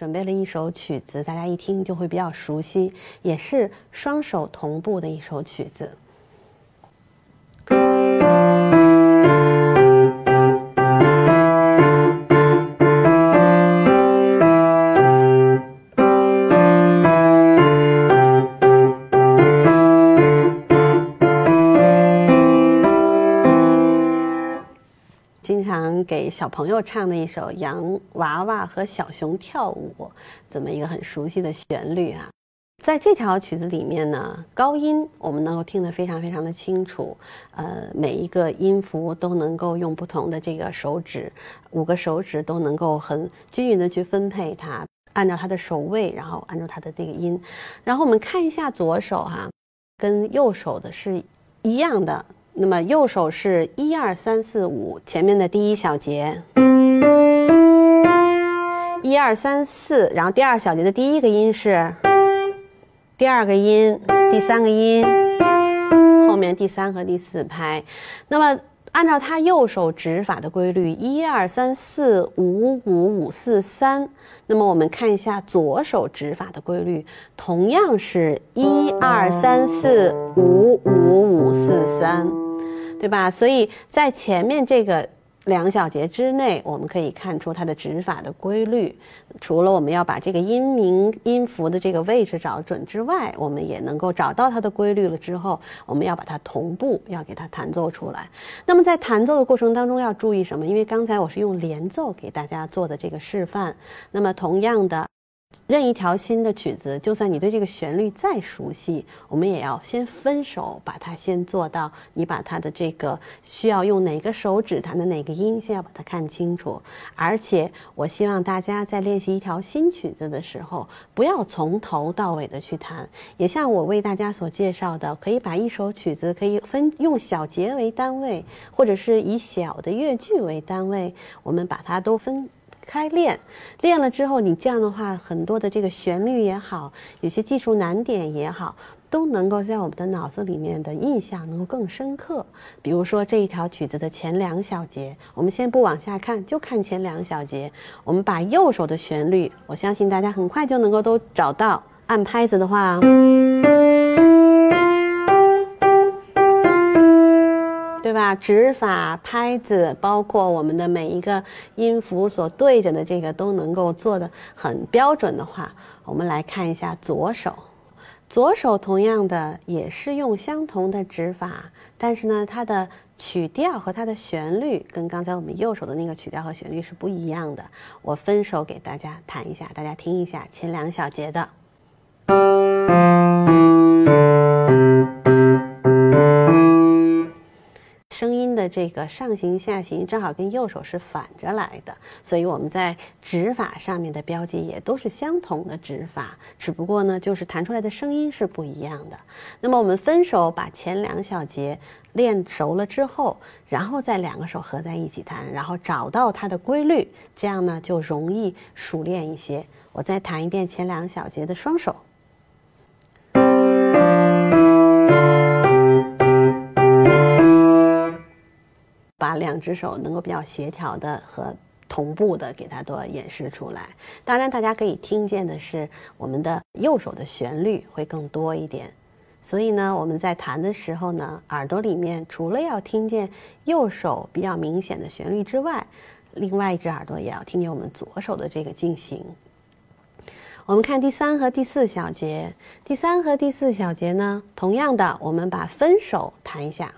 准备了一首曲子，大家一听就会比较熟悉，也是双手同步的一首曲子。小朋友唱的一首《洋娃娃和小熊跳舞》，这么一个很熟悉的旋律啊。在这条曲子里面呢，高音我们能够听得非常非常的清楚，呃，每一个音符都能够用不同的这个手指，五个手指都能够很均匀的去分配它，按照它的手位，然后按照它的这个音。然后我们看一下左手哈，跟右手的是一样的。那么右手是一二三四五，前面的第一小节，一二三四，然后第二小节的第一个音是第二个音，第三个音，后面第三和第四拍。那么按照他右手指法的规律，一二三四五五五四三。那么我们看一下左手指法的规律，同样是一二三四五五五四三。对吧？所以在前面这个两小节之内，我们可以看出它的指法的规律。除了我们要把这个音名音符的这个位置找准之外，我们也能够找到它的规律了。之后，我们要把它同步，要给它弹奏出来。那么在弹奏的过程当中要注意什么？因为刚才我是用连奏给大家做的这个示范。那么同样的。任一条新的曲子，就算你对这个旋律再熟悉，我们也要先分手，把它先做到。你把它的这个需要用哪个手指弹的哪个音，先要把它看清楚。而且，我希望大家在练习一条新曲子的时候，不要从头到尾的去弹。也像我为大家所介绍的，可以把一首曲子可以分用小节为单位，或者是以小的乐句为单位，我们把它都分。开练，练了之后，你这样的话，很多的这个旋律也好，有些技术难点也好，都能够在我们的脑子里面的印象能够更深刻。比如说这一条曲子的前两小节，我们先不往下看，就看前两小节。我们把右手的旋律，我相信大家很快就能够都找到。按拍子的话。指法、拍子，包括我们的每一个音符所对着的这个，都能够做的很标准的话，我们来看一下左手。左手同样的也是用相同的指法，但是呢，它的曲调和它的旋律跟刚才我们右手的那个曲调和旋律是不一样的。我分手给大家弹一下，大家听一下前两小节的。这个上行下行正好跟右手是反着来的，所以我们在指法上面的标记也都是相同的指法，只不过呢，就是弹出来的声音是不一样的。那么我们分手把前两小节练熟了之后，然后再两个手合在一起弹，然后找到它的规律，这样呢就容易熟练一些。我再弹一遍前两小节的双手。把两只手能够比较协调的和同步的给它都演示出来。当然，大家可以听见的是我们的右手的旋律会更多一点。所以呢，我们在弹的时候呢，耳朵里面除了要听见右手比较明显的旋律之外，另外一只耳朵也要听见我们左手的这个进行。我们看第三和第四小节，第三和第四小节呢，同样的，我们把分手弹一下，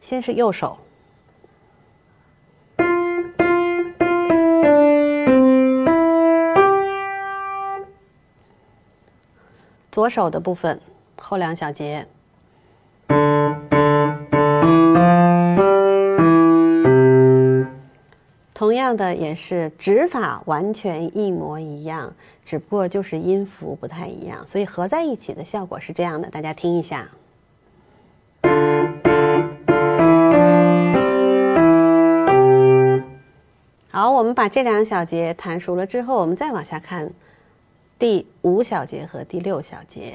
先是右手。左手的部分，后两小节，同样的也是指法完全一模一样，只不过就是音符不太一样，所以合在一起的效果是这样的，大家听一下。好，我们把这两小节弹熟了之后，我们再往下看。第五小节和第六小节，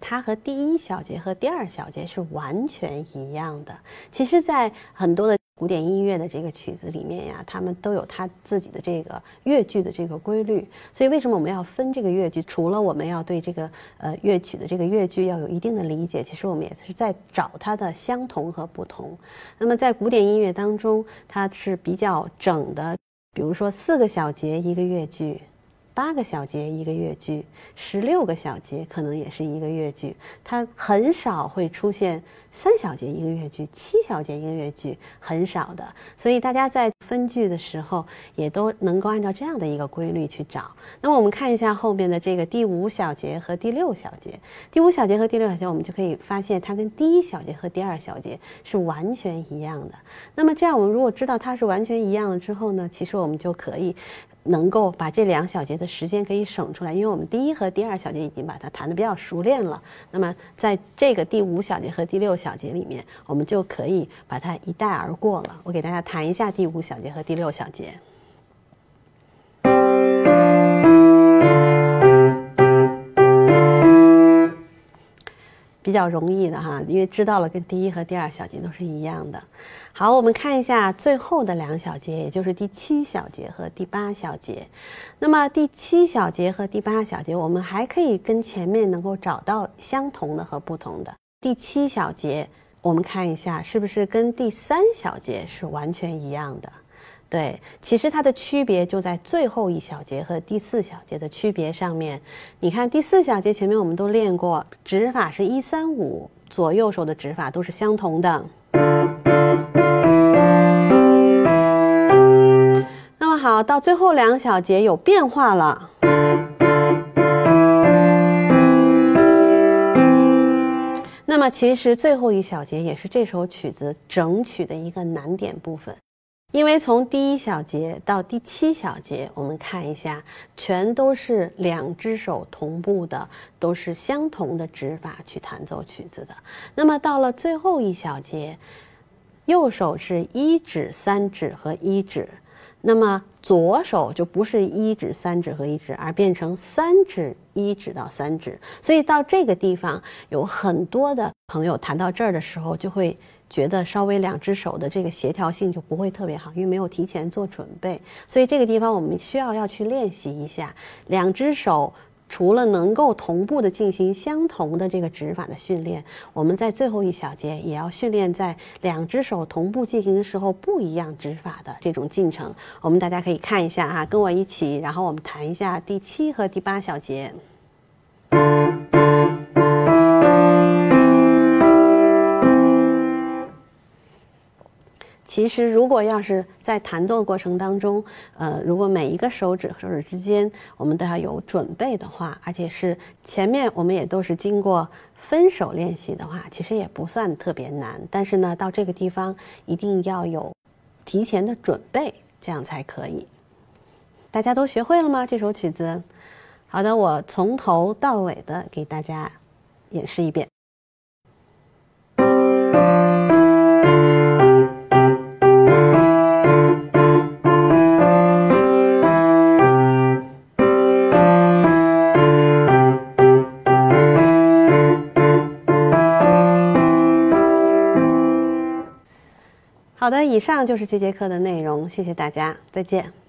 它和第一小节和第二小节是完全一样的。其实，在很多的古典音乐的这个曲子里面呀，他们都有他自己的这个乐句的这个规律。所以为什么我们要分这个乐句？除了我们要对这个呃乐曲的这个乐句要有一定的理解，其实我们也是在找它的相同和不同。那么在古典音乐当中，它是比较整的，比如说四个小节一个乐句。八个小节一个乐句，十六个小节可能也是一个乐句，它很少会出现三小节音乐剧、七小节音乐剧，很少的。所以大家在分句的时候，也都能够按照这样的一个规律去找。那么我们看一下后面的这个第五小节和第六小节。第五小节和第六小节，我们就可以发现它跟第一小节和第二小节是完全一样的。那么这样，我们如果知道它是完全一样的之后呢，其实我们就可以。能够把这两小节的时间可以省出来，因为我们第一和第二小节已经把它弹得比较熟练了。那么在这个第五小节和第六小节里面，我们就可以把它一带而过了。我给大家弹一下第五小节和第六小节，比较容易的哈，因为知道了跟第一和第二小节都是一样的。好，我们看一下最后的两小节，也就是第七小节和第八小节。那么第七小节和第八小节，我们还可以跟前面能够找到相同的和不同的。第七小节，我们看一下是不是跟第三小节是完全一样的？对，其实它的区别就在最后一小节和第四小节的区别上面。你看第四小节前面我们都练过，指法是一三五，左右手的指法都是相同的。那么好，到最后两小节有变化了。那么其实最后一小节也是这首曲子整曲的一个难点部分，因为从第一小节到第七小节，我们看一下，全都是两只手同步的，都是相同的指法去弹奏曲子的。那么到了最后一小节。右手是一指、三指和一指，那么左手就不是一指、三指和一指，而变成三指、一指到三指。所以到这个地方，有很多的朋友弹到这儿的时候，就会觉得稍微两只手的这个协调性就不会特别好，因为没有提前做准备。所以这个地方我们需要要去练习一下两只手。除了能够同步的进行相同的这个指法的训练，我们在最后一小节也要训练在两只手同步进行的时候不一样指法的这种进程。我们大家可以看一下啊，跟我一起，然后我们谈一下第七和第八小节。其实，如果要是在弹奏过程当中，呃，如果每一个手指和手指之间我们都要有准备的话，而且是前面我们也都是经过分手练习的话，其实也不算特别难。但是呢，到这个地方一定要有提前的准备，这样才可以。大家都学会了吗？这首曲子？好的，我从头到尾的给大家演示一遍。好的，以上就是这节课的内容，谢谢大家，再见。